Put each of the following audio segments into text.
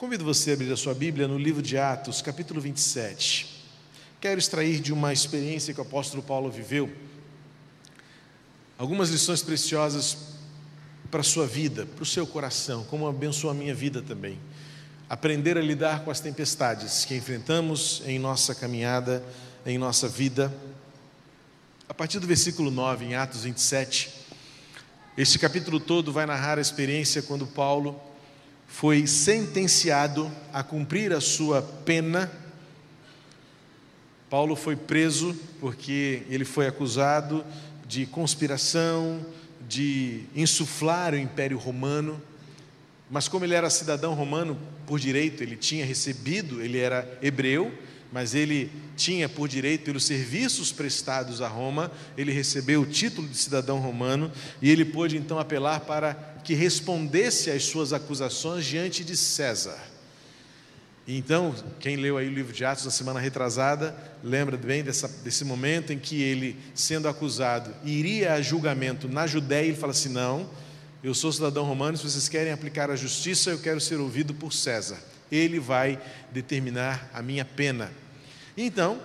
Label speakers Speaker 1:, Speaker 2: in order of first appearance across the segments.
Speaker 1: Convido você a abrir a sua Bíblia no livro de Atos, capítulo 27. Quero extrair de uma experiência que o apóstolo Paulo viveu algumas lições preciosas para a sua vida, para o seu coração, como abençoou a minha vida também. Aprender a lidar com as tempestades que enfrentamos em nossa caminhada, em nossa vida. A partir do versículo 9, em Atos 27, este capítulo todo vai narrar a experiência quando Paulo foi sentenciado a cumprir a sua pena. Paulo foi preso porque ele foi acusado de conspiração, de insuflar o Império Romano. Mas, como ele era cidadão romano por direito, ele tinha recebido, ele era hebreu, mas ele tinha por direito, pelos serviços prestados a Roma, ele recebeu o título de cidadão romano e ele pôde então apelar para que respondesse às suas acusações diante de César. Então, quem leu aí o livro de Atos na semana retrasada, lembra bem dessa, desse momento em que ele, sendo acusado, iria a julgamento na Judéia, ele fala assim: não, eu sou cidadão romano, se vocês querem aplicar a justiça, eu quero ser ouvido por César. Ele vai determinar a minha pena. Então,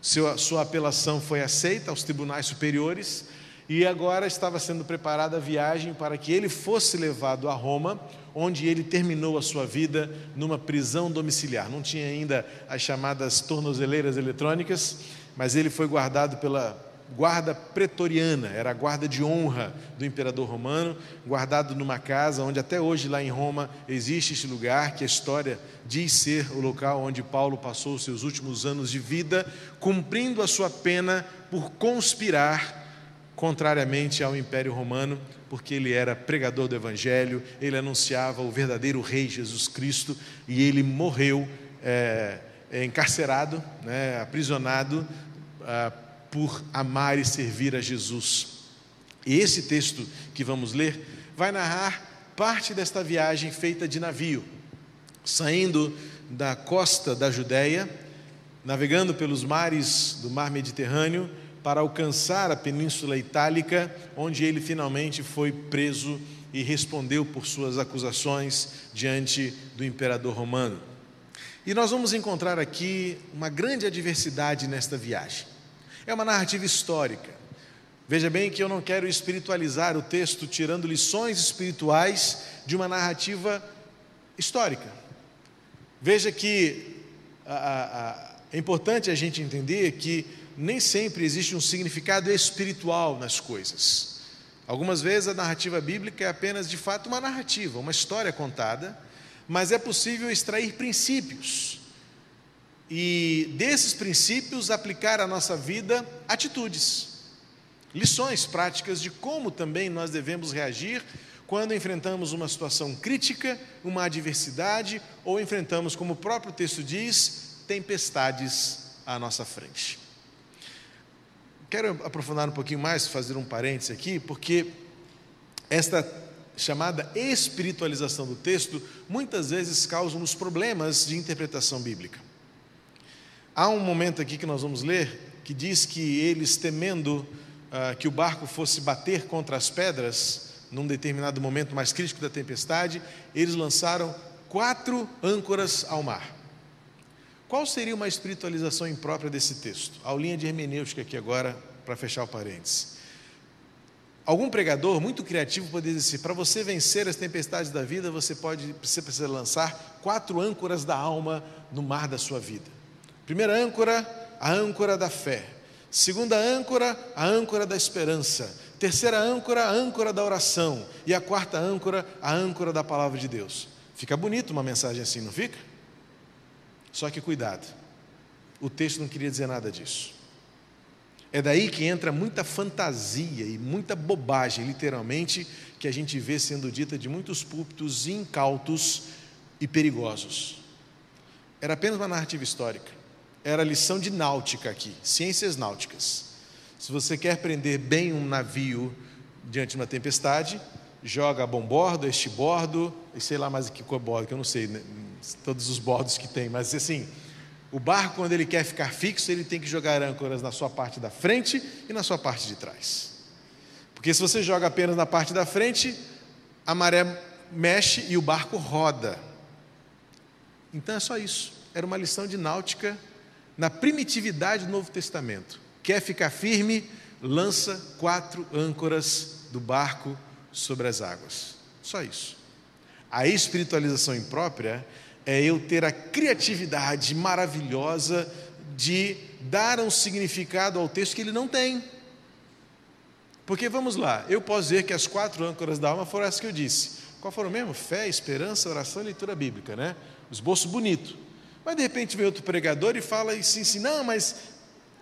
Speaker 1: sua apelação foi aceita aos tribunais superiores e agora estava sendo preparada a viagem para que ele fosse levado a Roma, onde ele terminou a sua vida numa prisão domiciliar. Não tinha ainda as chamadas tornozeleiras eletrônicas, mas ele foi guardado pela guarda pretoriana, era a guarda de honra do imperador romano, guardado numa casa onde até hoje lá em Roma existe este lugar que a história diz ser o local onde Paulo passou os seus últimos anos de vida, cumprindo a sua pena por conspirar contrariamente ao Império Romano, porque ele era pregador do Evangelho, ele anunciava o verdadeiro Rei Jesus Cristo e ele morreu é, encarcerado, né, aprisionado. Por amar e servir a Jesus. E esse texto que vamos ler vai narrar parte desta viagem feita de navio, saindo da costa da Judéia, navegando pelos mares do mar Mediterrâneo para alcançar a Península Itálica, onde ele finalmente foi preso e respondeu por suas acusações diante do imperador romano. E nós vamos encontrar aqui uma grande adversidade nesta viagem. É uma narrativa histórica. Veja bem que eu não quero espiritualizar o texto tirando lições espirituais de uma narrativa histórica. Veja que a, a, é importante a gente entender que nem sempre existe um significado espiritual nas coisas. Algumas vezes a narrativa bíblica é apenas de fato uma narrativa, uma história contada, mas é possível extrair princípios e desses princípios aplicar à nossa vida atitudes, lições práticas de como também nós devemos reagir quando enfrentamos uma situação crítica, uma adversidade ou enfrentamos, como o próprio texto diz, tempestades à nossa frente. Quero aprofundar um pouquinho mais, fazer um parênteses aqui, porque esta chamada espiritualização do texto muitas vezes causa nos problemas de interpretação bíblica. Há um momento aqui que nós vamos ler que diz que eles, temendo uh, que o barco fosse bater contra as pedras, num determinado momento mais crítico da tempestade, eles lançaram quatro âncoras ao mar. Qual seria uma espiritualização imprópria desse texto? Aulinha de hermenêutica aqui agora, para fechar o parênteses. Algum pregador muito criativo poderia dizer assim, para você vencer as tempestades da vida, você pode você precisa lançar quatro âncoras da alma no mar da sua vida. Primeira âncora, a âncora da fé. Segunda âncora, a âncora da esperança. Terceira âncora, a âncora da oração. E a quarta âncora, a âncora da palavra de Deus. Fica bonito uma mensagem assim, não fica? Só que cuidado, o texto não queria dizer nada disso. É daí que entra muita fantasia e muita bobagem, literalmente, que a gente vê sendo dita de muitos púlpitos incautos e perigosos. Era apenas uma narrativa histórica era lição de náutica aqui, ciências náuticas. Se você quer prender bem um navio diante de uma tempestade, joga a bombordo, este bordo, e sei lá mais que bordo, que eu não sei né, todos os bordos que tem, mas assim, o barco, quando ele quer ficar fixo, ele tem que jogar âncoras na sua parte da frente e na sua parte de trás. Porque se você joga apenas na parte da frente, a maré mexe e o barco roda. Então é só isso. Era uma lição de náutica na primitividade do Novo Testamento. Quer ficar firme? Lança quatro âncoras do barco sobre as águas. Só isso. A espiritualização imprópria é eu ter a criatividade maravilhosa de dar um significado ao texto que ele não tem. Porque vamos lá, eu posso dizer que as quatro âncoras da alma foram as que eu disse. Qual foram mesmo? Fé, esperança, oração e leitura bíblica, né? Esboço bonito. Mas de repente vem outro pregador e fala assim, assim não, mas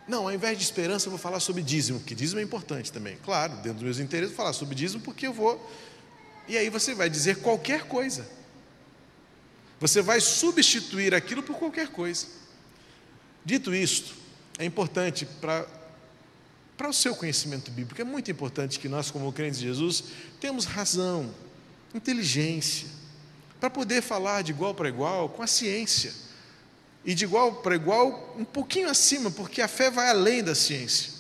Speaker 1: não, ao invés de esperança eu vou falar sobre dízimo, porque dízimo é importante também. Claro, dentro dos meus interesses, vou falar sobre dízimo porque eu vou. E aí você vai dizer qualquer coisa. Você vai substituir aquilo por qualquer coisa. Dito isto, é importante para para o seu conhecimento bíblico. É muito importante que nós, como crentes de Jesus, temos razão, inteligência, para poder falar de igual para igual com a ciência. E de igual para igual, um pouquinho acima, porque a fé vai além da ciência.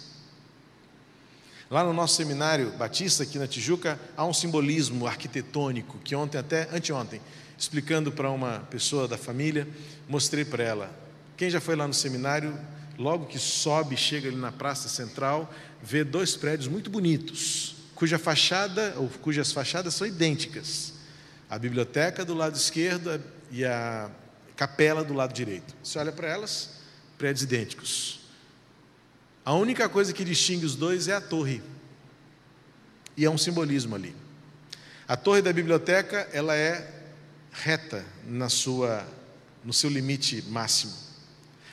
Speaker 1: Lá no nosso seminário batista, aqui na Tijuca, há um simbolismo arquitetônico que ontem, até anteontem, explicando para uma pessoa da família, mostrei para ela. Quem já foi lá no seminário logo que sobe, chega ali na praça central, vê dois prédios muito bonitos, cuja fachada ou cujas fachadas são idênticas. A biblioteca do lado esquerdo e a capela do lado direito. Você olha para elas, prédios idênticos. A única coisa que distingue os dois é a torre. E é um simbolismo ali. A torre da biblioteca, ela é reta na sua no seu limite máximo.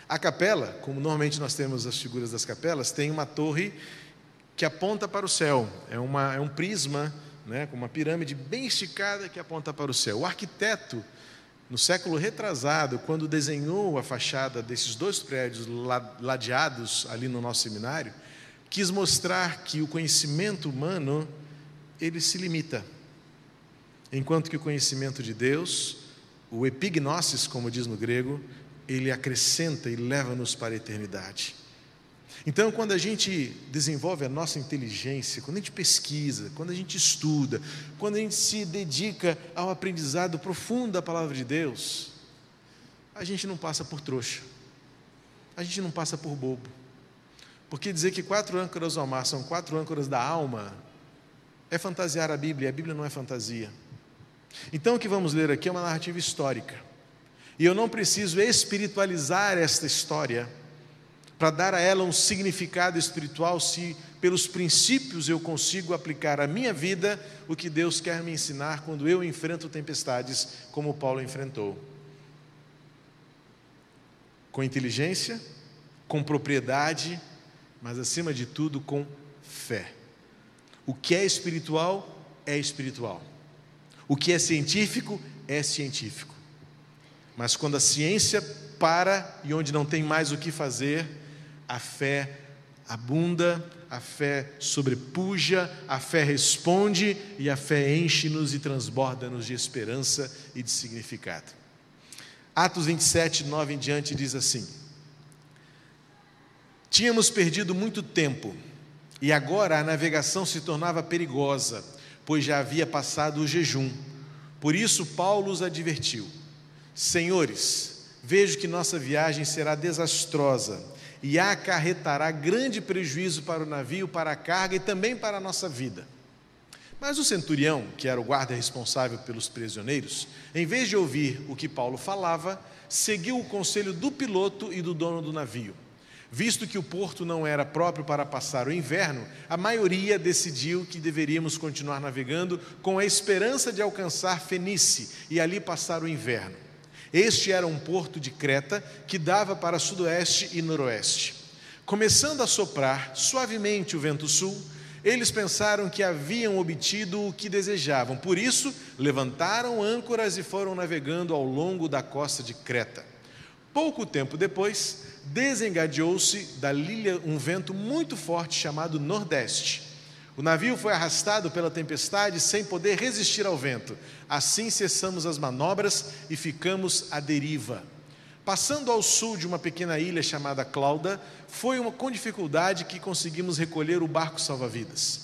Speaker 1: A capela, como normalmente nós temos as figuras das capelas, tem uma torre que aponta para o céu. É, uma, é um prisma, né, com uma pirâmide bem esticada que aponta para o céu. O arquiteto, no século retrasado, quando desenhou a fachada desses dois prédios ladeados ali no nosso seminário, quis mostrar que o conhecimento humano ele se limita, enquanto que o conhecimento de Deus, o epignosis, como diz no grego, ele acrescenta e leva-nos para a eternidade. Então, quando a gente desenvolve a nossa inteligência, quando a gente pesquisa, quando a gente estuda, quando a gente se dedica ao aprendizado profundo da palavra de Deus, a gente não passa por trouxa, a gente não passa por bobo. Porque dizer que quatro âncoras ao mar são quatro âncoras da alma é fantasiar a Bíblia, a Bíblia não é fantasia. Então, o que vamos ler aqui é uma narrativa histórica. E eu não preciso espiritualizar esta história para dar a ela um significado espiritual se pelos princípios eu consigo aplicar à minha vida o que Deus quer me ensinar quando eu enfrento tempestades como Paulo enfrentou. Com inteligência, com propriedade, mas acima de tudo com fé. O que é espiritual é espiritual. O que é científico é científico. Mas quando a ciência para e onde não tem mais o que fazer, a fé abunda, a fé sobrepuja, a fé responde e a fé enche-nos e transborda-nos de esperança e de significado. Atos 27, 9 em diante diz assim: Tínhamos perdido muito tempo e agora a navegação se tornava perigosa, pois já havia passado o jejum. Por isso, Paulo os advertiu Senhores, vejo que nossa viagem será desastrosa e acarretará grande prejuízo para o navio, para a carga e também para a nossa vida. Mas o centurião, que era o guarda responsável pelos prisioneiros, em vez de ouvir o que Paulo falava, seguiu o conselho do piloto e do dono do navio. Visto que o porto não era próprio para passar o inverno, a maioria decidiu que deveríamos continuar navegando com a esperança de alcançar Fenice e ali passar o inverno. Este era um porto de Creta que dava para sudoeste e noroeste. Começando a soprar suavemente o vento sul, eles pensaram que haviam obtido o que desejavam. Por isso, levantaram âncoras e foram navegando ao longo da costa de Creta. Pouco tempo depois, desengadeou-se da ilha um vento muito forte chamado Nordeste o navio foi arrastado pela tempestade sem poder resistir ao vento. Assim cessamos as manobras e ficamos à deriva. Passando ao sul de uma pequena ilha chamada Clauda, foi uma, com dificuldade que conseguimos recolher o barco salva-vidas.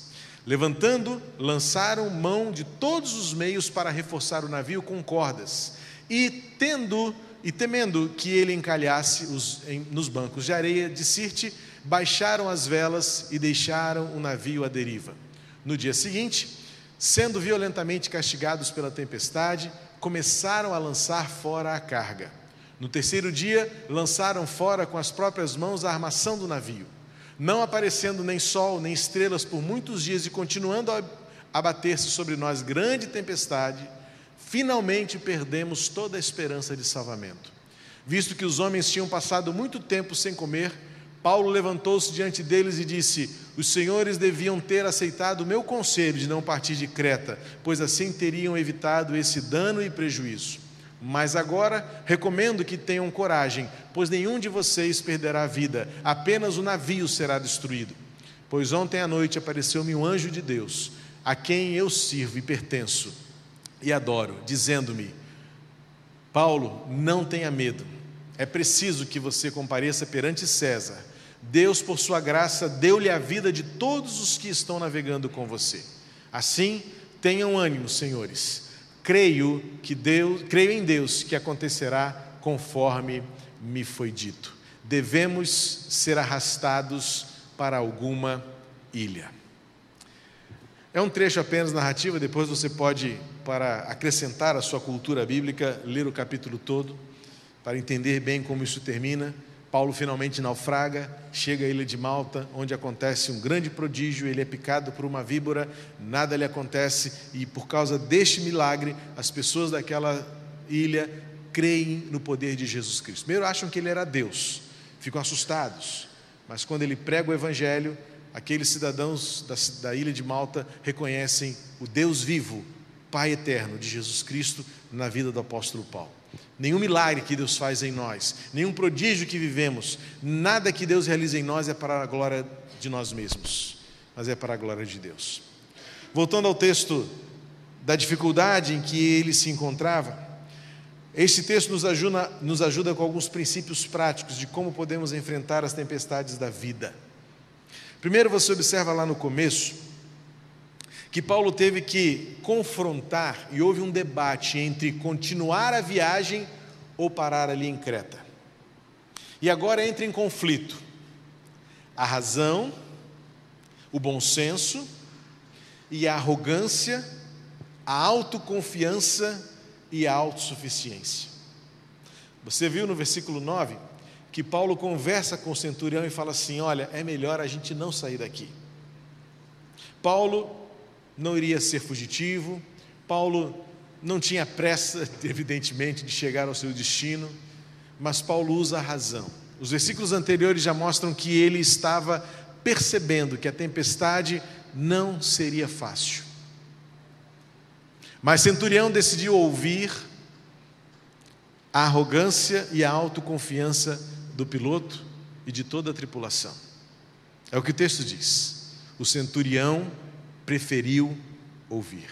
Speaker 1: Levantando, lançaram mão de todos os meios para reforçar o navio com cordas. E, tendo e temendo que ele encalhasse os, em, nos bancos de areia de Sirte, baixaram as velas e deixaram o navio à deriva. No dia seguinte, sendo violentamente castigados pela tempestade, começaram a lançar fora a carga. No terceiro dia, lançaram fora com as próprias mãos a armação do navio. Não aparecendo nem sol nem estrelas por muitos dias e continuando a abater-se sobre nós grande tempestade, finalmente perdemos toda a esperança de salvamento. Visto que os homens tinham passado muito tempo sem comer, Paulo levantou-se diante deles e disse: Os senhores deviam ter aceitado o meu conselho de não partir de Creta, pois assim teriam evitado esse dano e prejuízo. Mas agora recomendo que tenham coragem, pois nenhum de vocês perderá a vida, apenas o navio será destruído. Pois ontem à noite apareceu-me um anjo de Deus, a quem eu sirvo e pertenço e adoro, dizendo-me: Paulo, não tenha medo, é preciso que você compareça perante César Deus, por sua graça, deu-lhe a vida de todos os que estão navegando com você. Assim, tenham ânimo, senhores. Creio que Deus, creio em Deus que acontecerá conforme me foi dito. Devemos ser arrastados para alguma ilha. É um trecho apenas narrativa, depois você pode, para acrescentar a sua cultura bíblica, ler o capítulo todo, para entender bem como isso termina. Paulo finalmente naufraga, chega à ilha de Malta, onde acontece um grande prodígio, ele é picado por uma víbora, nada lhe acontece, e por causa deste milagre, as pessoas daquela ilha creem no poder de Jesus Cristo. Primeiro acham que ele era Deus, ficam assustados, mas quando ele prega o Evangelho, aqueles cidadãos da, da ilha de Malta reconhecem o Deus vivo, Pai eterno de Jesus Cristo na vida do apóstolo Paulo. Nenhum milagre que Deus faz em nós, nenhum prodígio que vivemos, nada que Deus realiza em nós é para a glória de nós mesmos, mas é para a glória de Deus. Voltando ao texto da dificuldade em que ele se encontrava, este texto nos ajuda, nos ajuda com alguns princípios práticos de como podemos enfrentar as tempestades da vida. Primeiro, você observa lá no começo que Paulo teve que confrontar e houve um debate entre continuar a viagem ou parar ali em Creta. E agora entra em conflito a razão, o bom senso e a arrogância, a autoconfiança e a autossuficiência. Você viu no versículo 9 que Paulo conversa com o centurião e fala assim: Olha, é melhor a gente não sair daqui. Paulo não iria ser fugitivo, Paulo não tinha pressa, evidentemente, de chegar ao seu destino, mas Paulo usa a razão. Os versículos anteriores já mostram que ele estava percebendo que a tempestade não seria fácil. Mas Centurião decidiu ouvir a arrogância e a autoconfiança do piloto e de toda a tripulação. É o que o texto diz. O centurião preferiu ouvir.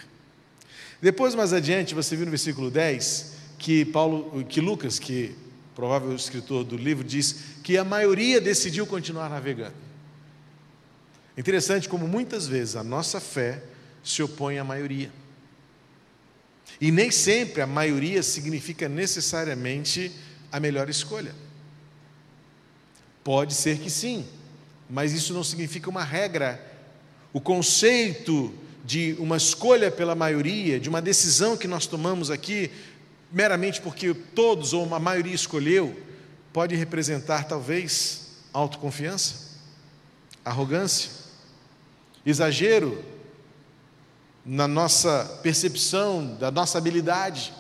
Speaker 1: Depois, mais adiante, você viu no versículo 10 que Paulo, que Lucas, que provável escritor do livro, diz que a maioria decidiu continuar navegando. Interessante como muitas vezes a nossa fé se opõe à maioria. E nem sempre a maioria significa necessariamente a melhor escolha. Pode ser que sim, mas isso não significa uma regra o conceito de uma escolha pela maioria, de uma decisão que nós tomamos aqui, meramente porque todos ou uma maioria escolheu, pode representar talvez autoconfiança, arrogância, exagero na nossa percepção da nossa habilidade.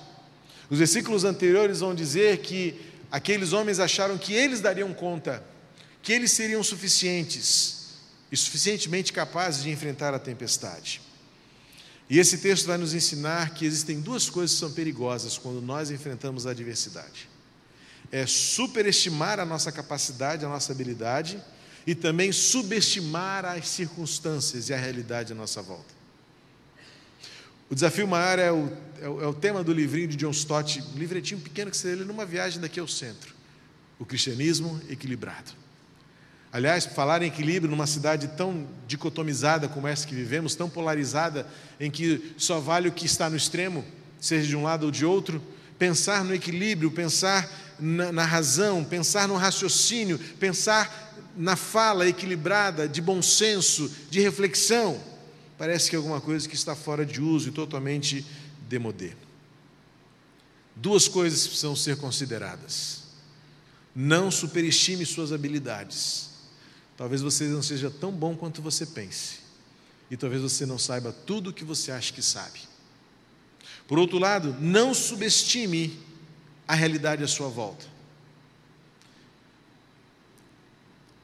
Speaker 1: Os versículos anteriores vão dizer que aqueles homens acharam que eles dariam conta, que eles seriam suficientes e suficientemente capazes de enfrentar a tempestade. E esse texto vai nos ensinar que existem duas coisas que são perigosas quando nós enfrentamos a adversidade: é superestimar a nossa capacidade, a nossa habilidade, e também subestimar as circunstâncias e a realidade à nossa volta. O desafio maior é o, é o, é o tema do livrinho de John Stott, um livretinho pequeno que você lê numa viagem daqui ao centro: O Cristianismo Equilibrado. Aliás, falar em equilíbrio numa cidade tão dicotomizada como essa que vivemos, tão polarizada, em que só vale o que está no extremo, seja de um lado ou de outro, pensar no equilíbrio, pensar na, na razão, pensar no raciocínio, pensar na fala equilibrada, de bom senso, de reflexão, parece que é alguma coisa que está fora de uso e totalmente demodê. Duas coisas precisam ser consideradas. Não superestime suas habilidades. Talvez você não seja tão bom quanto você pense. E talvez você não saiba tudo o que você acha que sabe. Por outro lado, não subestime a realidade à sua volta.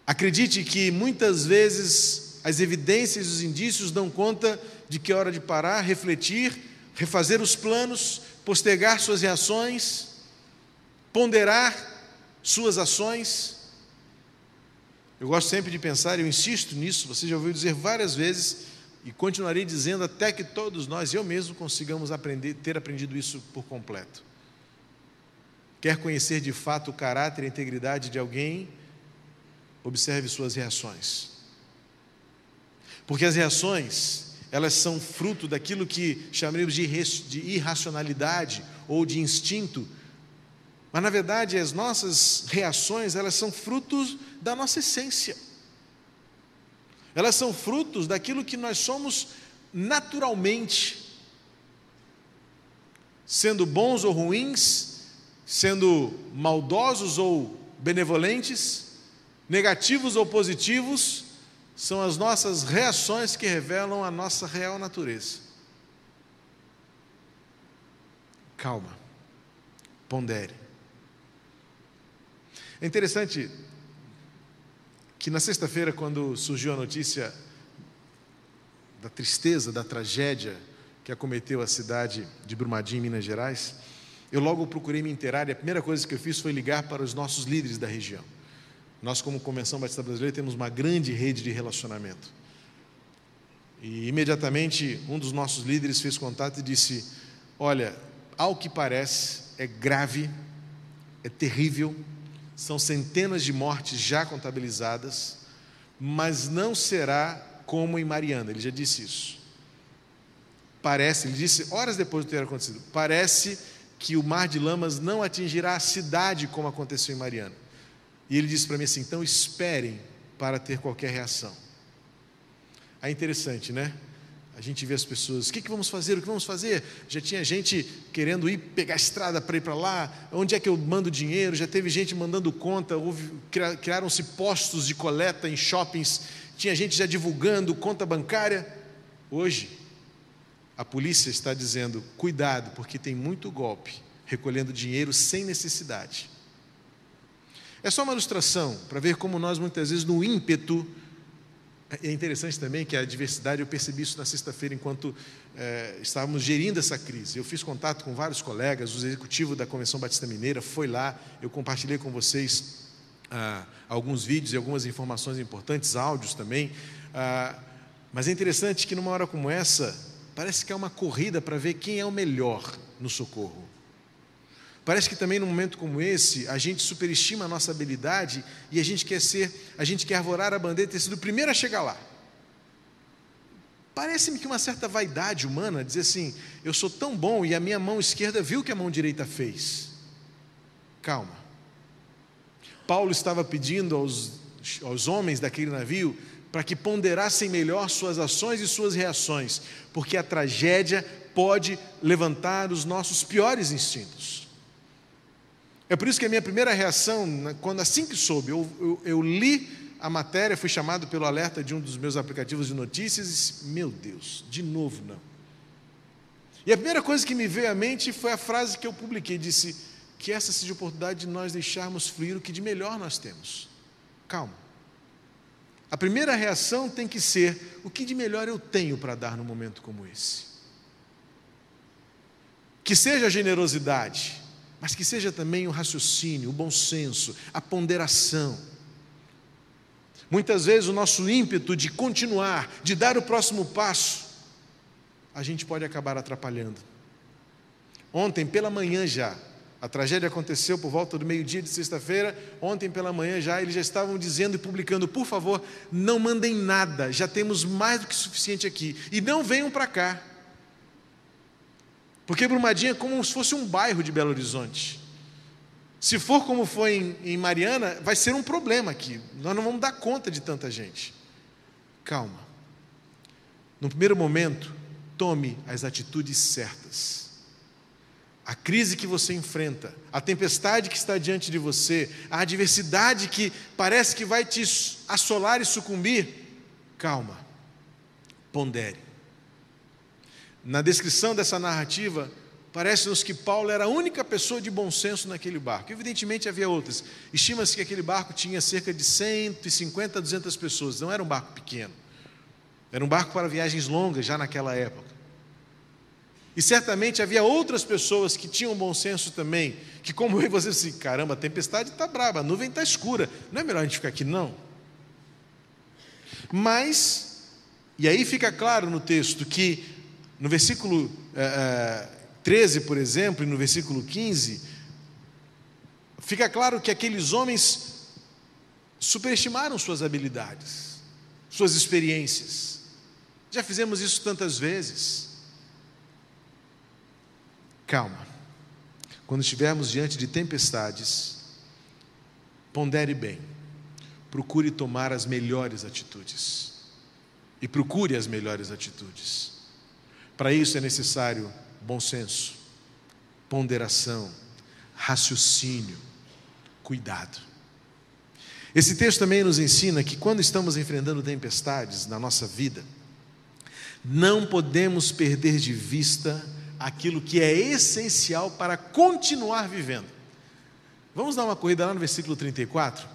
Speaker 1: Acredite que muitas vezes as evidências e os indícios dão conta de que é hora de parar, refletir, refazer os planos, postergar suas reações, ponderar suas ações. Eu gosto sempre de pensar, eu insisto nisso, você já ouviu dizer várias vezes e continuarei dizendo até que todos nós, eu mesmo, consigamos aprender, ter aprendido isso por completo. Quer conhecer de fato o caráter e a integridade de alguém? Observe suas reações. Porque as reações, elas são fruto daquilo que chamaremos de irracionalidade ou de instinto. Mas na verdade, as nossas reações, elas são frutos da nossa essência. Elas são frutos daquilo que nós somos naturalmente. Sendo bons ou ruins, sendo maldosos ou benevolentes, negativos ou positivos, são as nossas reações que revelam a nossa real natureza. Calma, pondere. É interessante que na sexta-feira, quando surgiu a notícia da tristeza, da tragédia que acometeu a cidade de Brumadinho, Minas Gerais, eu logo procurei me inteirar e a primeira coisa que eu fiz foi ligar para os nossos líderes da região. Nós, como Convenção Batista Brasileira, temos uma grande rede de relacionamento. E imediatamente um dos nossos líderes fez contato e disse: Olha, ao que parece, é grave, é terrível, são centenas de mortes já contabilizadas, mas não será como em Mariana. Ele já disse isso. Parece, ele disse horas depois de ter acontecido, parece que o mar de lamas não atingirá a cidade como aconteceu em Mariana. E ele disse para mim assim: então esperem para ter qualquer reação. É interessante, né? A gente vê as pessoas, o que, que vamos fazer? O que vamos fazer? Já tinha gente querendo ir pegar a estrada para ir para lá, onde é que eu mando dinheiro? Já teve gente mandando conta, criaram-se postos de coleta em shoppings, tinha gente já divulgando conta bancária. Hoje, a polícia está dizendo: cuidado, porque tem muito golpe recolhendo dinheiro sem necessidade. É só uma ilustração para ver como nós, muitas vezes, no ímpeto. É interessante também que a diversidade, eu percebi isso na sexta-feira, enquanto é, estávamos gerindo essa crise. Eu fiz contato com vários colegas, o executivo da Convenção Batista Mineira foi lá, eu compartilhei com vocês ah, alguns vídeos e algumas informações importantes, áudios também. Ah, mas é interessante que numa hora como essa, parece que é uma corrida para ver quem é o melhor no socorro. Parece que também num momento como esse, a gente superestima a nossa habilidade e a gente quer ser, a gente quer arvorar a bandeira e ter sido o primeiro a chegar lá. Parece-me que uma certa vaidade humana dizer assim: eu sou tão bom e a minha mão esquerda viu o que a mão direita fez. Calma. Paulo estava pedindo aos, aos homens daquele navio para que ponderassem melhor suas ações e suas reações, porque a tragédia pode levantar os nossos piores instintos. É por isso que a minha primeira reação, né, quando assim que soube, eu, eu, eu li a matéria, fui chamado pelo alerta de um dos meus aplicativos de notícias e disse: Meu Deus, de novo não. E a primeira coisa que me veio à mente foi a frase que eu publiquei: disse que essa seja a oportunidade de nós deixarmos fluir o que de melhor nós temos. Calma. A primeira reação tem que ser: o que de melhor eu tenho para dar num momento como esse? Que seja a generosidade, mas que seja também o raciocínio, o bom senso, a ponderação. Muitas vezes o nosso ímpeto de continuar, de dar o próximo passo, a gente pode acabar atrapalhando. Ontem pela manhã já, a tragédia aconteceu por volta do meio-dia de sexta-feira. Ontem pela manhã já eles já estavam dizendo e publicando: por favor, não mandem nada, já temos mais do que suficiente aqui. E não venham para cá. Porque Brumadinho é como se fosse um bairro de Belo Horizonte. Se for como foi em, em Mariana, vai ser um problema aqui. Nós não vamos dar conta de tanta gente. Calma. No primeiro momento, tome as atitudes certas. A crise que você enfrenta, a tempestade que está diante de você, a adversidade que parece que vai te assolar e sucumbir, calma, pondere. Na descrição dessa narrativa, Parece-nos que Paulo era a única pessoa de bom senso naquele barco. Evidentemente havia outras. Estima-se que aquele barco tinha cerca de 150 a 200 pessoas. Não era um barco pequeno. Era um barco para viagens longas já naquela época. E certamente havia outras pessoas que tinham bom senso também, que como eu e você, assim, caramba, a tempestade está brava, a nuvem está escura, não é melhor a gente ficar aqui, não. Mas, e aí fica claro no texto que, no versículo eh, 13, por exemplo, e no versículo 15, fica claro que aqueles homens superestimaram suas habilidades, suas experiências. Já fizemos isso tantas vezes. Calma. Quando estivermos diante de tempestades, pondere bem. Procure tomar as melhores atitudes. E procure as melhores atitudes. Para isso é necessário bom senso, ponderação, raciocínio, cuidado. Esse texto também nos ensina que quando estamos enfrentando tempestades na nossa vida, não podemos perder de vista aquilo que é essencial para continuar vivendo. Vamos dar uma corrida lá no versículo 34?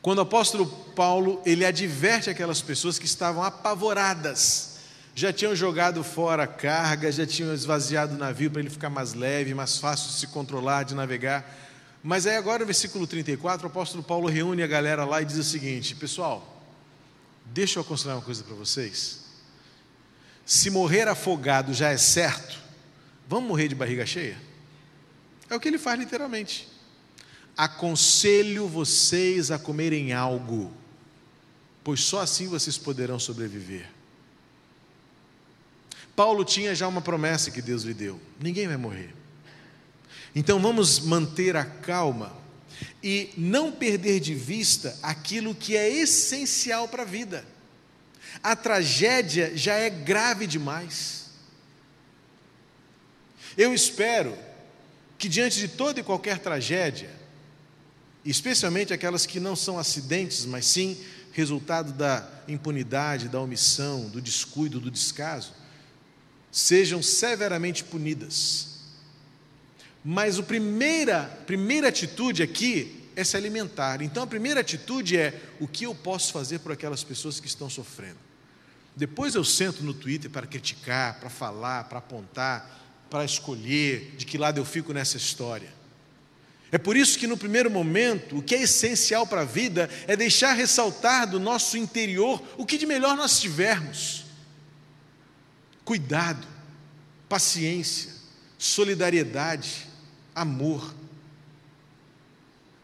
Speaker 1: Quando o apóstolo Paulo, ele adverte aquelas pessoas que estavam apavoradas já tinham jogado fora a carga, já tinham esvaziado o navio para ele ficar mais leve, mais fácil de se controlar, de navegar. Mas aí agora no versículo 34, o apóstolo Paulo reúne a galera lá e diz o seguinte: Pessoal, deixa eu aconselhar uma coisa para vocês. Se morrer afogado já é certo, vamos morrer de barriga cheia? É o que ele faz literalmente. Aconselho vocês a comerem algo, pois só assim vocês poderão sobreviver. Paulo tinha já uma promessa que Deus lhe deu: ninguém vai morrer. Então vamos manter a calma e não perder de vista aquilo que é essencial para a vida. A tragédia já é grave demais. Eu espero que diante de toda e qualquer tragédia, especialmente aquelas que não são acidentes, mas sim resultado da impunidade, da omissão, do descuido, do descaso, sejam severamente punidas. Mas a primeira, primeira atitude aqui é se alimentar. Então a primeira atitude é o que eu posso fazer por aquelas pessoas que estão sofrendo. Depois eu sento no Twitter para criticar, para falar, para apontar, para escolher de que lado eu fico nessa história. É por isso que no primeiro momento, o que é essencial para a vida é deixar ressaltar do nosso interior o que de melhor nós tivermos cuidado, paciência, solidariedade, amor.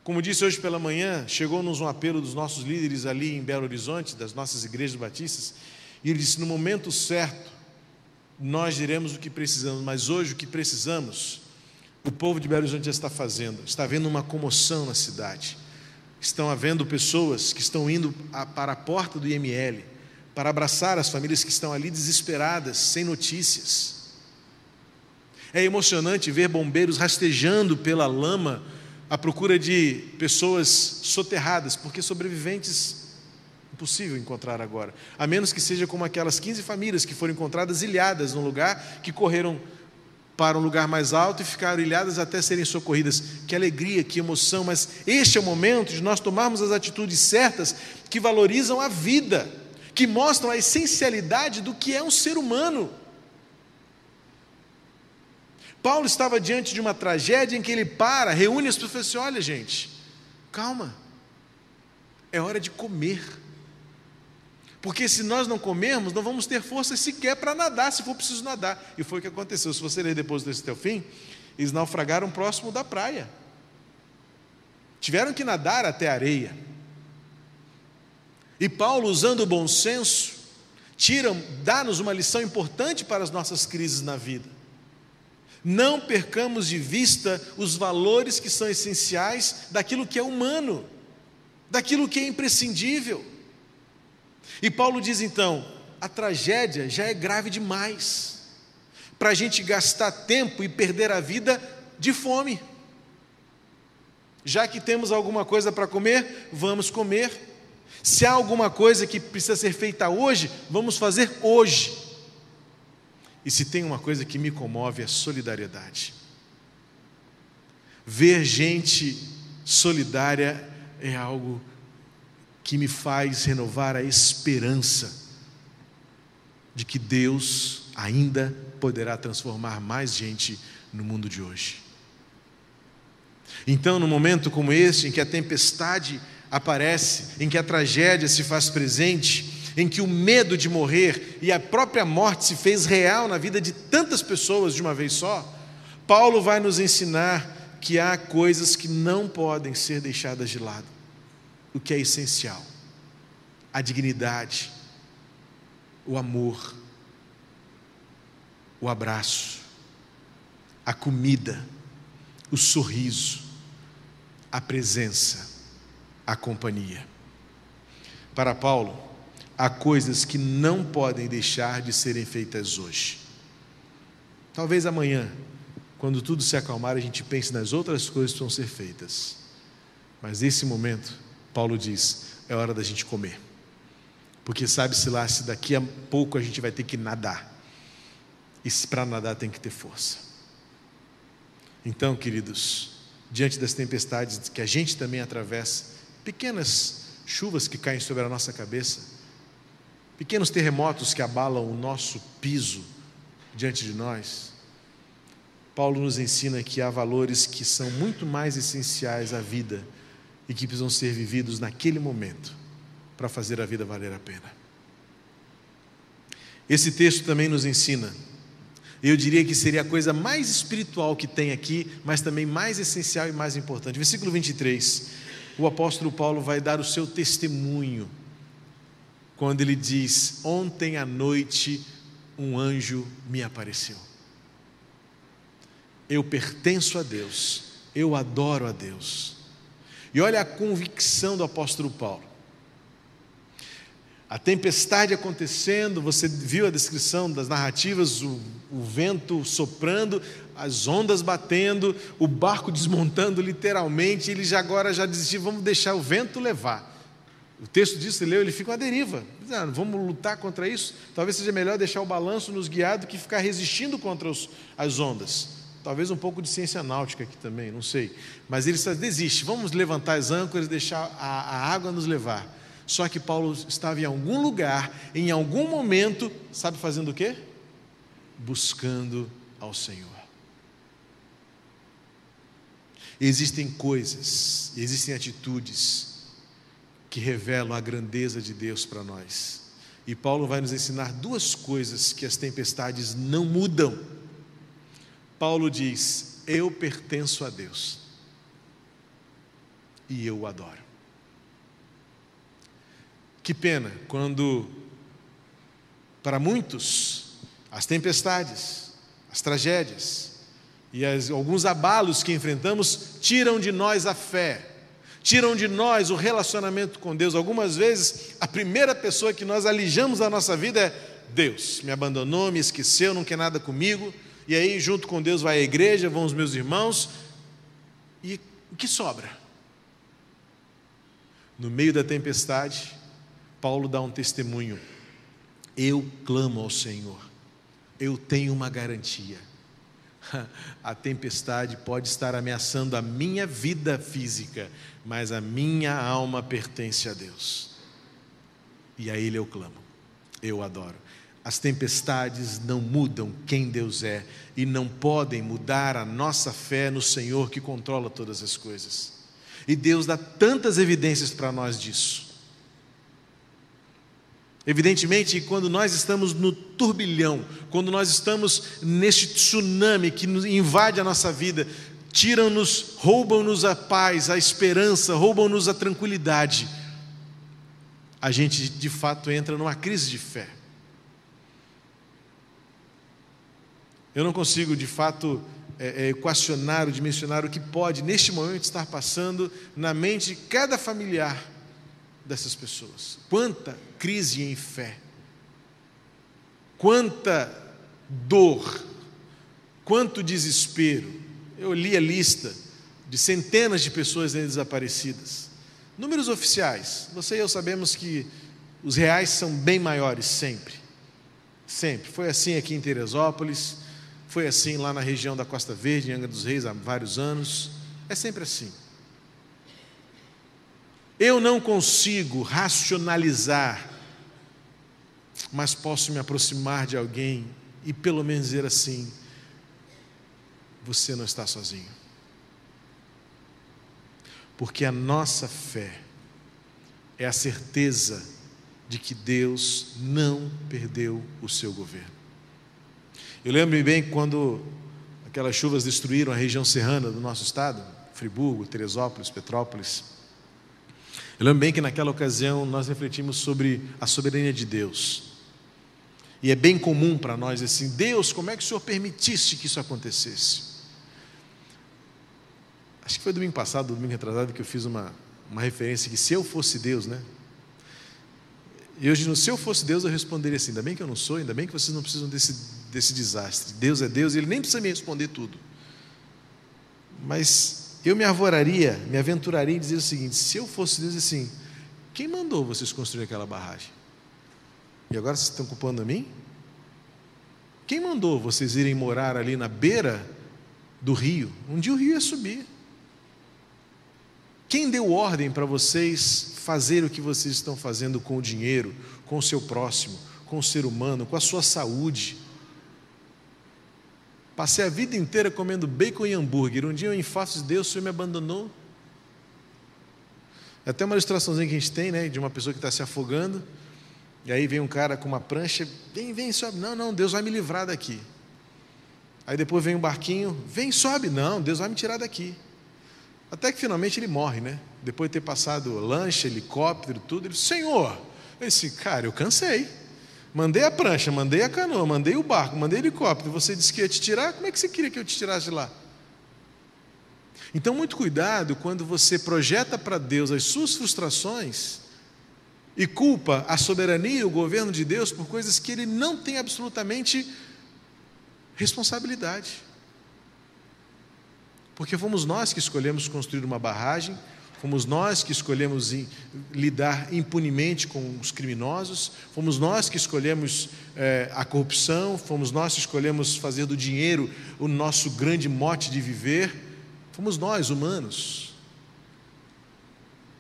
Speaker 1: Como disse hoje pela manhã, chegou-nos um apelo dos nossos líderes ali em Belo Horizonte, das nossas igrejas batistas, e ele disse: no momento certo, nós diremos o que precisamos, mas hoje o que precisamos, o povo de Belo Horizonte já está fazendo, está havendo uma comoção na cidade. Estão havendo pessoas que estão indo para a porta do IML, para abraçar as famílias que estão ali desesperadas, sem notícias. É emocionante ver bombeiros rastejando pela lama à procura de pessoas soterradas, porque sobreviventes impossível encontrar agora, a menos que seja como aquelas 15 famílias que foram encontradas ilhadas num lugar que correram para um lugar mais alto e ficaram ilhadas até serem socorridas. Que alegria, que emoção, mas este é o momento de nós tomarmos as atitudes certas que valorizam a vida que mostram a essencialidade do que é um ser humano. Paulo estava diante de uma tragédia em que ele para, reúne as pessoas e assim: olha, gente, calma, é hora de comer. Porque se nós não comermos, não vamos ter força sequer para nadar, se for preciso nadar. E foi o que aconteceu. Se você ler depois desse teu fim, eles naufragaram próximo da praia. Tiveram que nadar até a areia. E Paulo, usando o bom senso, tira, dá-nos uma lição importante para as nossas crises na vida. Não percamos de vista os valores que são essenciais daquilo que é humano, daquilo que é imprescindível. E Paulo diz então: a tragédia já é grave demais para a gente gastar tempo e perder a vida de fome. Já que temos alguma coisa para comer, vamos comer. Se há alguma coisa que precisa ser feita hoje, vamos fazer hoje. E se tem uma coisa que me comove é solidariedade. Ver gente solidária é algo que me faz renovar a esperança de que Deus ainda poderá transformar mais gente no mundo de hoje. Então, num momento como este, em que a tempestade aparece, em que a tragédia se faz presente, em que o medo de morrer e a própria morte se fez real na vida de tantas pessoas de uma vez só, Paulo vai nos ensinar que há coisas que não podem ser deixadas de lado, o que é essencial: a dignidade, o amor, o abraço, a comida, o sorriso, a presença, a companhia. Para Paulo, há coisas que não podem deixar de serem feitas hoje. Talvez amanhã, quando tudo se acalmar, a gente pense nas outras coisas que vão ser feitas. Mas nesse momento, Paulo diz: é hora da gente comer. Porque sabe-se lá se daqui a pouco a gente vai ter que nadar. E para nadar tem que ter força. Então, queridos, diante das tempestades que a gente também atravessa, pequenas chuvas que caem sobre a nossa cabeça, pequenos terremotos que abalam o nosso piso diante de nós, Paulo nos ensina que há valores que são muito mais essenciais à vida e que precisam ser vividos naquele momento para fazer a vida valer a pena. Esse texto também nos ensina eu diria que seria a coisa mais espiritual que tem aqui, mas também mais essencial e mais importante. Versículo 23, o apóstolo Paulo vai dar o seu testemunho, quando ele diz: Ontem à noite um anjo me apareceu. Eu pertenço a Deus, eu adoro a Deus. E olha a convicção do apóstolo Paulo a tempestade acontecendo, você viu a descrição das narrativas, o, o, vento soprando, as ondas batendo, o barco desmontando literalmente, ele agora já desistiu, vamos deixar o vento levar. O texto disso, você leu, ele fica uma deriva. Ah, vamos lutar contra isso? Talvez seja melhor deixar o balanço nos guiar do que ficar resistindo contra os, as ondas. Talvez um pouco de ciência náutica aqui também, não sei. Mas ele só desiste, vamos levantar as âncoras e deixar a, a água nos levar. Só que Paulo estava em algum lugar, em algum momento, sabe fazendo o quê? Buscando ao Senhor. Existem coisas, existem atitudes que revelam a grandeza de Deus para nós. E Paulo vai nos ensinar duas coisas que as tempestades não mudam. Paulo diz: Eu pertenço a Deus e eu o adoro. Que pena quando, para muitos, as tempestades, as tragédias e as, alguns abalos que enfrentamos tiram de nós a fé, tiram de nós o relacionamento com Deus. Algumas vezes, a primeira pessoa que nós alijamos da nossa vida é Deus. Me abandonou, me esqueceu, não quer nada comigo. E aí, junto com Deus, vai a igreja, vão os meus irmãos. E o que sobra? No meio da tempestade, Paulo dá um testemunho. Eu clamo ao Senhor, eu tenho uma garantia. A tempestade pode estar ameaçando a minha vida física, mas a minha alma pertence a Deus. E a Ele eu clamo, eu adoro. As tempestades não mudam quem Deus é e não podem mudar a nossa fé no Senhor que controla todas as coisas. E Deus dá tantas evidências para nós disso. Evidentemente, quando nós estamos no turbilhão, quando nós estamos neste tsunami que invade a nossa vida, tiram-nos, roubam-nos a paz, a esperança, roubam-nos a tranquilidade, a gente de fato entra numa crise de fé. Eu não consigo, de fato, é, é, equacionar ou dimensionar o que pode, neste momento, estar passando na mente de cada familiar dessas pessoas. Quanta crise em fé, quanta dor, quanto desespero. Eu li a lista de centenas de pessoas desaparecidas. Números oficiais, você e eu sabemos que os reais são bem maiores sempre. Sempre. Foi assim aqui em Teresópolis, foi assim lá na região da Costa Verde, em Angra dos Reis, há vários anos. É sempre assim. Eu não consigo racionalizar, mas posso me aproximar de alguém e pelo menos dizer assim: você não está sozinho. Porque a nossa fé é a certeza de que Deus não perdeu o seu governo. Eu lembro-me bem quando aquelas chuvas destruíram a região serrana do nosso estado, Friburgo, Teresópolis, Petrópolis. Eu lembro bem que naquela ocasião nós refletimos sobre a soberania de Deus. E é bem comum para nós assim: Deus, como é que o Senhor permitisse que isso acontecesse? Acho que foi domingo passado, domingo retrasado, que eu fiz uma, uma referência que se eu fosse Deus, né? E hoje, se eu fosse Deus, eu responderia assim: ainda bem que eu não sou, ainda bem que vocês não precisam desse, desse desastre. Deus é Deus e Ele nem precisa me responder tudo. Mas eu me arvoraria, me aventuraria em dizer o seguinte: se eu fosse Deus, assim, quem mandou vocês construir aquela barragem? E agora vocês estão culpando a mim? Quem mandou vocês irem morar ali na beira do rio? Um dia o rio ia subir. Quem deu ordem para vocês fazer o que vocês estão fazendo com o dinheiro, com o seu próximo, com o ser humano, com a sua saúde? Passei a vida inteira comendo bacon e hambúrguer. Um dia eu, face de Deus, o Senhor me abandonou. É até uma ilustraçãozinha que a gente tem, né, de uma pessoa que está se afogando. E aí vem um cara com uma prancha, vem, vem, sobe. Não, não, Deus vai me livrar daqui. Aí depois vem um barquinho, vem, sobe. Não, Deus vai me tirar daqui. Até que finalmente ele morre, né? Depois de ter passado lancha, helicóptero, tudo, ele Senhor, eu disse, cara, eu cansei. Mandei a prancha, mandei a canoa, mandei o barco, mandei o helicóptero. Você disse que ia te tirar, como é que você queria que eu te tirasse de lá? Então, muito cuidado quando você projeta para Deus as suas frustrações e culpa a soberania e o governo de Deus por coisas que ele não tem absolutamente responsabilidade. Porque fomos nós que escolhemos construir uma barragem, fomos nós que escolhemos lidar impunemente com os criminosos, fomos nós que escolhemos é, a corrupção, fomos nós que escolhemos fazer do dinheiro o nosso grande mote de viver, fomos nós, humanos.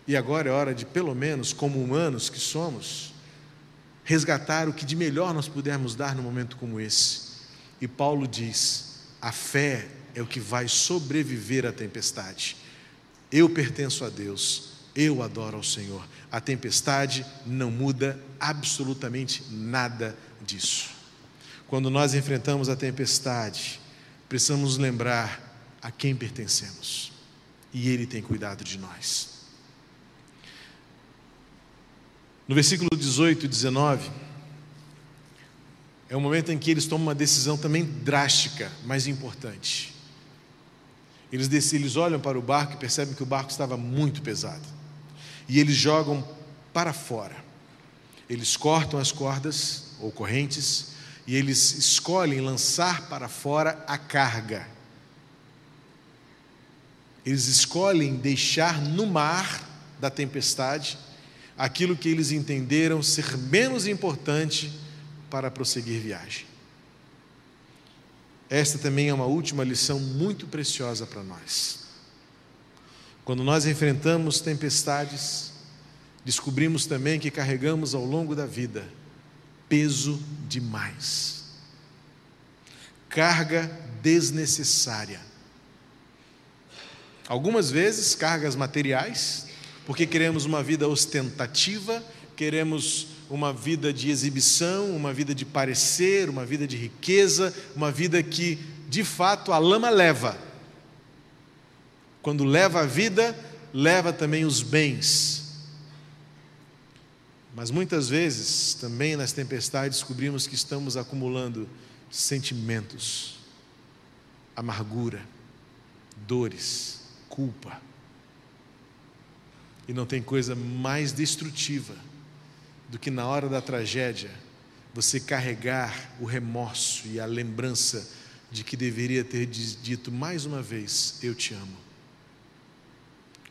Speaker 1: E agora é hora de, pelo menos, como humanos que somos, resgatar o que de melhor nós pudermos dar num momento como esse. E Paulo diz: a fé é o que vai sobreviver à tempestade. Eu pertenço a Deus, eu adoro ao Senhor. A tempestade não muda absolutamente nada disso. Quando nós enfrentamos a tempestade, precisamos lembrar a quem pertencemos. E Ele tem cuidado de nós. No versículo 18 e 19, é o momento em que eles tomam uma decisão também drástica, mas importante. Eles, eles olham para o barco e percebem que o barco estava muito pesado. E eles jogam para fora. Eles cortam as cordas ou correntes e eles escolhem lançar para fora a carga. Eles escolhem deixar no mar da tempestade aquilo que eles entenderam ser menos importante para prosseguir viagem. Esta também é uma última lição muito preciosa para nós. Quando nós enfrentamos tempestades, descobrimos também que carregamos ao longo da vida peso demais, carga desnecessária. Algumas vezes cargas materiais, porque queremos uma vida ostentativa, queremos uma vida de exibição, uma vida de parecer, uma vida de riqueza, uma vida que de fato a lama leva. Quando leva a vida, leva também os bens. Mas muitas vezes, também nas tempestades, descobrimos que estamos acumulando sentimentos, amargura, dores, culpa. E não tem coisa mais destrutiva do que na hora da tragédia você carregar o remorso e a lembrança de que deveria ter dito mais uma vez: Eu te amo.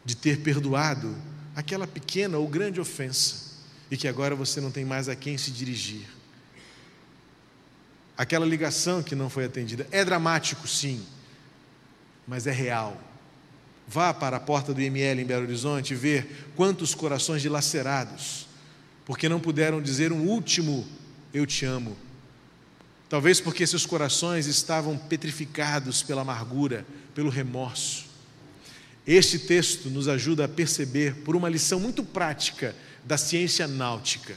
Speaker 1: De ter perdoado aquela pequena ou grande ofensa e que agora você não tem mais a quem se dirigir. Aquela ligação que não foi atendida. É dramático, sim, mas é real. Vá para a porta do IML em Belo Horizonte ver quantos corações dilacerados, porque não puderam dizer um último eu te amo. Talvez porque seus corações estavam petrificados pela amargura, pelo remorso. Este texto nos ajuda a perceber, por uma lição muito prática da ciência náutica,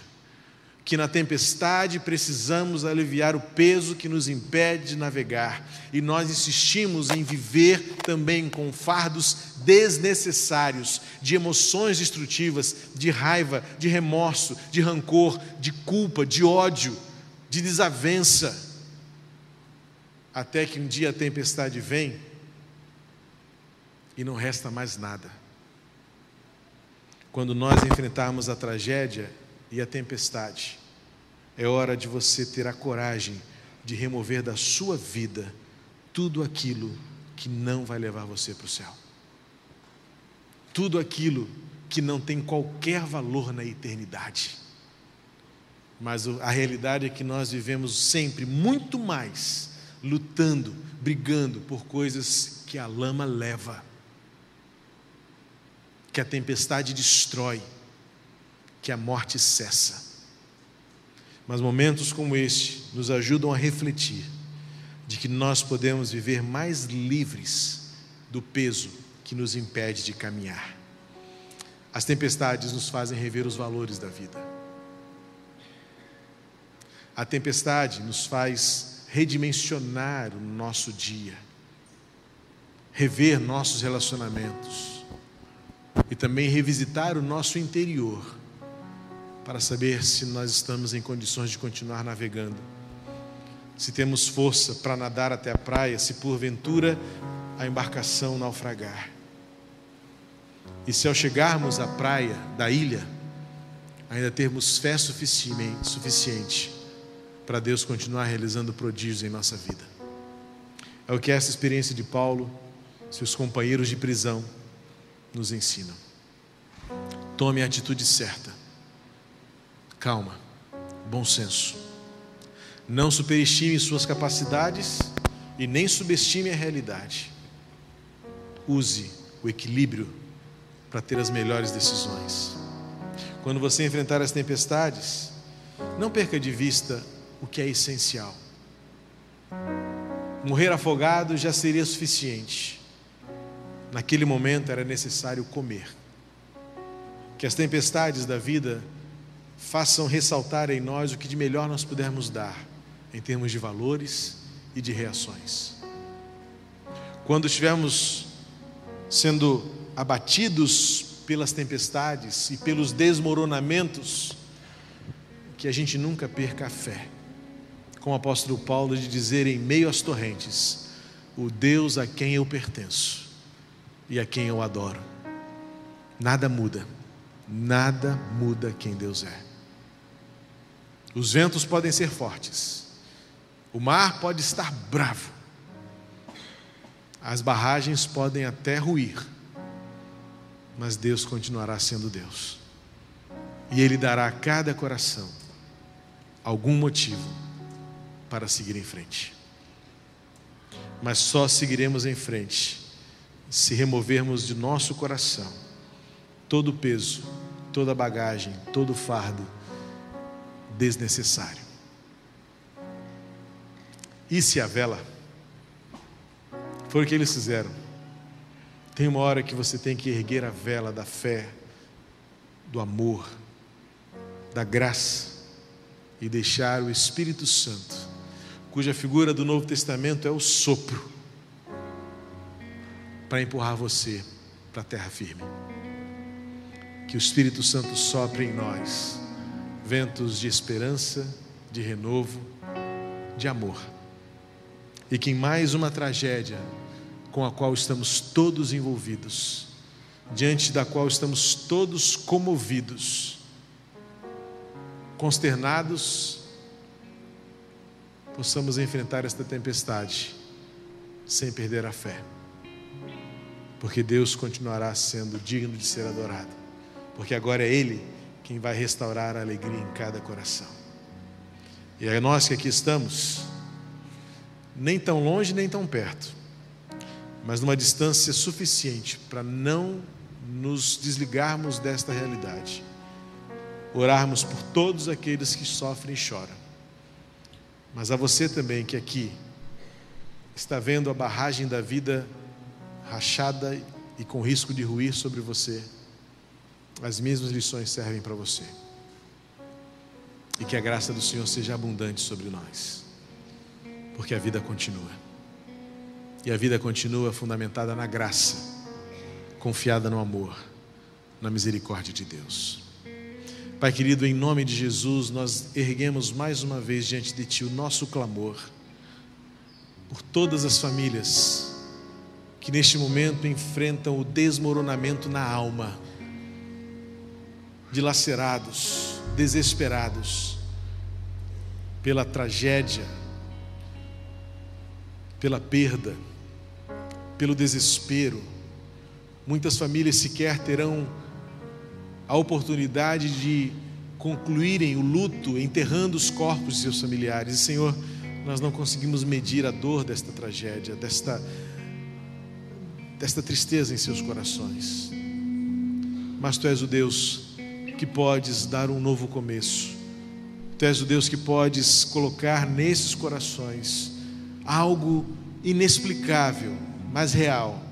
Speaker 1: que na tempestade precisamos aliviar o peso que nos impede de navegar, e nós insistimos em viver também com fardos desnecessários de emoções destrutivas, de raiva, de remorso, de rancor, de culpa, de ódio, de desavença. Até que um dia a tempestade vem e não resta mais nada. Quando nós enfrentarmos a tragédia e a tempestade, é hora de você ter a coragem de remover da sua vida tudo aquilo que não vai levar você para o céu. Tudo aquilo que não tem qualquer valor na eternidade. Mas a realidade é que nós vivemos sempre muito mais lutando, brigando por coisas que a lama leva, que a tempestade destrói, que a morte cessa. Mas momentos como este nos ajudam a refletir de que nós podemos viver mais livres do peso que nos impede de caminhar. As tempestades nos fazem rever os valores da vida. A tempestade nos faz redimensionar o nosso dia, rever nossos relacionamentos e também revisitar o nosso interior para saber se nós estamos em condições de continuar navegando. Se temos força para nadar até a praia, se porventura a embarcação naufragar. E se ao chegarmos à praia da ilha, ainda termos fé suficiente, suficiente para Deus continuar realizando prodígios em nossa vida. É o que essa experiência de Paulo, seus companheiros de prisão, nos ensinam. Tome a atitude certa. Calma, bom senso. Não superestime suas capacidades e nem subestime a realidade. Use o equilíbrio para ter as melhores decisões. Quando você enfrentar as tempestades, não perca de vista o que é essencial. Morrer afogado já seria suficiente. Naquele momento era necessário comer. Que as tempestades da vida façam ressaltar em nós o que de melhor nós pudermos dar, em termos de valores e de reações. Quando estivermos sendo abatidos pelas tempestades e pelos desmoronamentos, que a gente nunca perca a fé. Com o apóstolo Paulo de dizer em meio às torrentes: o Deus a quem eu pertenço e a quem eu adoro. Nada muda, nada muda quem Deus é. Os ventos podem ser fortes, o mar pode estar bravo, as barragens podem até ruir mas Deus continuará sendo Deus. E Ele dará a cada coração algum motivo para seguir em frente. Mas só seguiremos em frente se removermos de nosso coração todo o peso, toda a bagagem, todo o fardo desnecessário. E se a vela? Foi o que eles fizeram tem uma hora que você tem que erguer a vela da fé, do amor, da graça e deixar o Espírito Santo, cuja figura do Novo Testamento é o sopro, para empurrar você para a terra firme. Que o Espírito Santo sopre em nós ventos de esperança, de renovo, de amor. e que em mais uma tragédia com a qual estamos todos envolvidos, diante da qual estamos todos comovidos, consternados, possamos enfrentar esta tempestade sem perder a fé, porque Deus continuará sendo digno de ser adorado, porque agora é Ele quem vai restaurar a alegria em cada coração. E é nós que aqui estamos, nem tão longe nem tão perto, mas numa distância suficiente para não nos desligarmos desta realidade. Orarmos por todos aqueles que sofrem e choram. Mas a você também que aqui está vendo a barragem da vida rachada e com risco de ruir sobre você, as mesmas lições servem para você. E que a graça do Senhor seja abundante sobre nós, porque a vida continua. E a vida continua fundamentada na graça, confiada no amor, na misericórdia de Deus. Pai querido, em nome de Jesus, nós erguemos mais uma vez diante de Ti o nosso clamor por todas as famílias que neste momento enfrentam o desmoronamento na alma, dilacerados, desesperados pela tragédia, pela perda, pelo desespero. Muitas famílias sequer terão a oportunidade de concluírem o luto, enterrando os corpos de seus familiares. E, Senhor, nós não conseguimos medir a dor desta tragédia, desta, desta tristeza em seus corações. Mas Tu és o Deus que podes dar um novo começo. Tu és o Deus que podes colocar nesses corações algo inexplicável, mas real,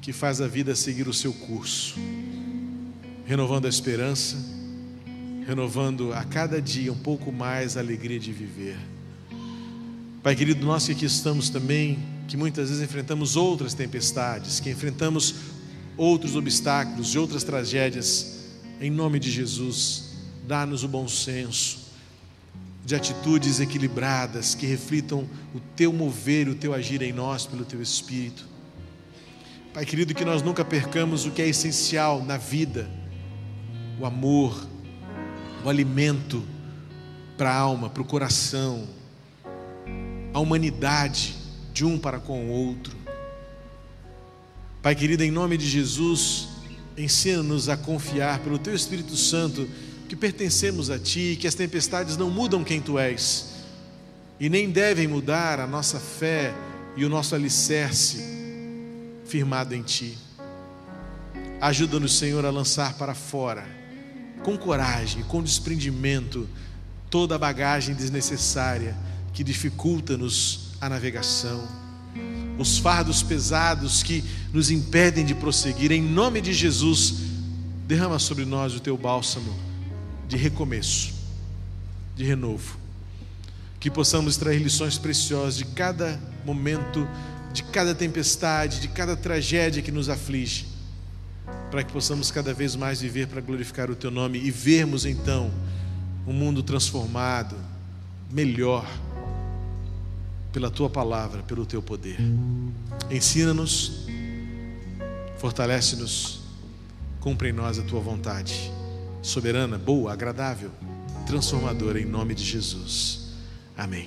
Speaker 1: que faz a vida seguir o seu curso, renovando a esperança, renovando a cada dia um pouco mais a alegria de viver. Pai querido, nós que aqui estamos também, que muitas vezes enfrentamos outras tempestades, que enfrentamos outros obstáculos e outras tragédias, em nome de Jesus, dá-nos o bom senso de atitudes equilibradas que reflitam o teu mover, o teu agir em nós pelo teu Espírito. Pai querido, que nós nunca percamos o que é essencial na vida: o amor, o alimento para a alma, para o coração, a humanidade de um para com o outro. Pai querido, em nome de Jesus, Ensina-nos a confiar pelo Teu Espírito Santo que pertencemos a Ti, que as tempestades não mudam quem Tu és e nem devem mudar a nossa fé e o nosso alicerce firmado em Ti. Ajuda-nos, Senhor, a lançar para fora, com coragem, com desprendimento, toda a bagagem desnecessária que dificulta-nos a navegação os fardos pesados que nos impedem de prosseguir, em nome de Jesus, derrama sobre nós o teu bálsamo de recomeço, de renovo. Que possamos extrair lições preciosas de cada momento, de cada tempestade, de cada tragédia que nos aflige, para que possamos cada vez mais viver para glorificar o teu nome e vermos então um mundo transformado, melhor pela tua palavra, pelo teu poder. Ensina-nos, fortalece-nos, cumpre em nós a tua vontade, soberana, boa, agradável, transformadora, em nome de Jesus. Amém.